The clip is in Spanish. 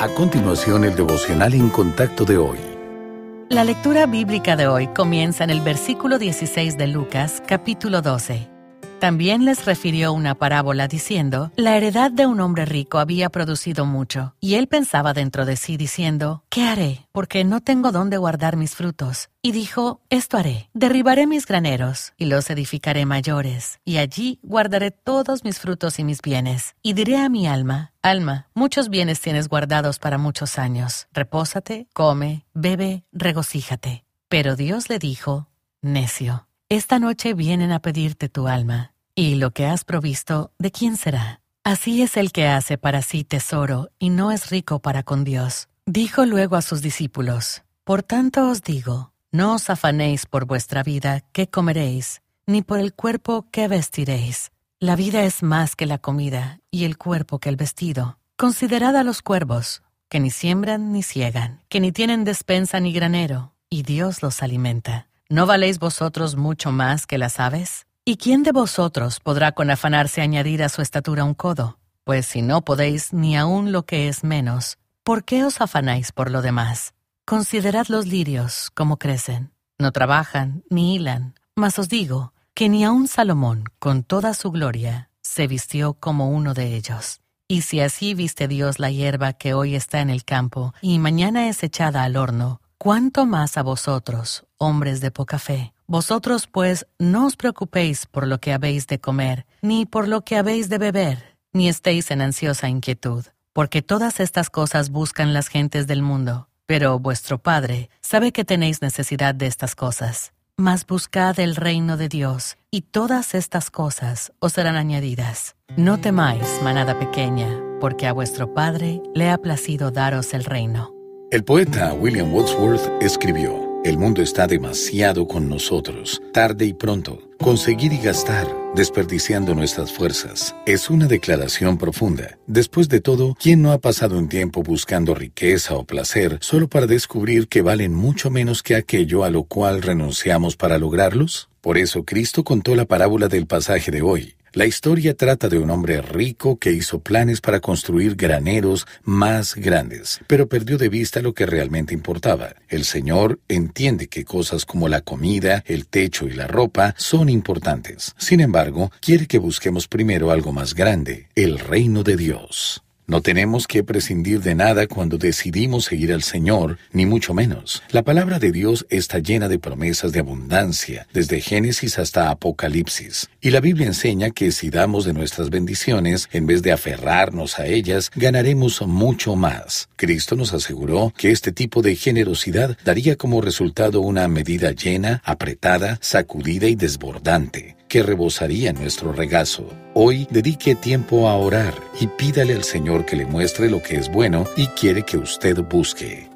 A continuación, el devocional en contacto de hoy. La lectura bíblica de hoy comienza en el versículo 16 de Lucas, capítulo 12. También les refirió una parábola diciendo, la heredad de un hombre rico había producido mucho, y él pensaba dentro de sí diciendo, ¿qué haré? Porque no tengo dónde guardar mis frutos. Y dijo, esto haré, derribaré mis graneros, y los edificaré mayores, y allí guardaré todos mis frutos y mis bienes. Y diré a mi alma, alma, muchos bienes tienes guardados para muchos años, repósate, come, bebe, regocíjate. Pero Dios le dijo, necio. Esta noche vienen a pedirte tu alma, y lo que has provisto, ¿de quién será? Así es el que hace para sí tesoro y no es rico para con Dios. Dijo luego a sus discípulos, Por tanto os digo, no os afanéis por vuestra vida, qué comeréis, ni por el cuerpo, qué vestiréis. La vida es más que la comida, y el cuerpo que el vestido. Considerad a los cuervos, que ni siembran ni ciegan, que ni tienen despensa ni granero, y Dios los alimenta. ¿No valéis vosotros mucho más que las aves? ¿Y quién de vosotros podrá con afanarse añadir a su estatura un codo? Pues si no podéis ni aun lo que es menos, ¿por qué os afanáis por lo demás? Considerad los lirios, cómo crecen. No trabajan ni hilan, mas os digo que ni aun Salomón, con toda su gloria, se vistió como uno de ellos. Y si así viste Dios la hierba que hoy está en el campo y mañana es echada al horno, ¿Cuánto más a vosotros, hombres de poca fe? Vosotros pues no os preocupéis por lo que habéis de comer, ni por lo que habéis de beber, ni estéis en ansiosa inquietud, porque todas estas cosas buscan las gentes del mundo, pero vuestro Padre sabe que tenéis necesidad de estas cosas. Mas buscad el reino de Dios, y todas estas cosas os serán añadidas. No temáis, manada pequeña, porque a vuestro Padre le ha placido daros el reino. El poeta William Wordsworth escribió, El mundo está demasiado con nosotros, tarde y pronto, conseguir y gastar, desperdiciando nuestras fuerzas. Es una declaración profunda. Después de todo, ¿quién no ha pasado un tiempo buscando riqueza o placer solo para descubrir que valen mucho menos que aquello a lo cual renunciamos para lograrlos? Por eso Cristo contó la parábola del pasaje de hoy la historia trata de un hombre rico que hizo planes para construir graneros más grandes, pero perdió de vista lo que realmente importaba. El Señor entiende que cosas como la comida, el techo y la ropa son importantes. Sin embargo, quiere que busquemos primero algo más grande, el reino de Dios. No tenemos que prescindir de nada cuando decidimos seguir al Señor, ni mucho menos. La palabra de Dios está llena de promesas de abundancia, desde Génesis hasta Apocalipsis. Y la Biblia enseña que si damos de nuestras bendiciones, en vez de aferrarnos a ellas, ganaremos mucho más. Cristo nos aseguró que este tipo de generosidad daría como resultado una medida llena, apretada, sacudida y desbordante que rebosaría nuestro regazo. Hoy dedique tiempo a orar y pídale al Señor que le muestre lo que es bueno y quiere que usted busque.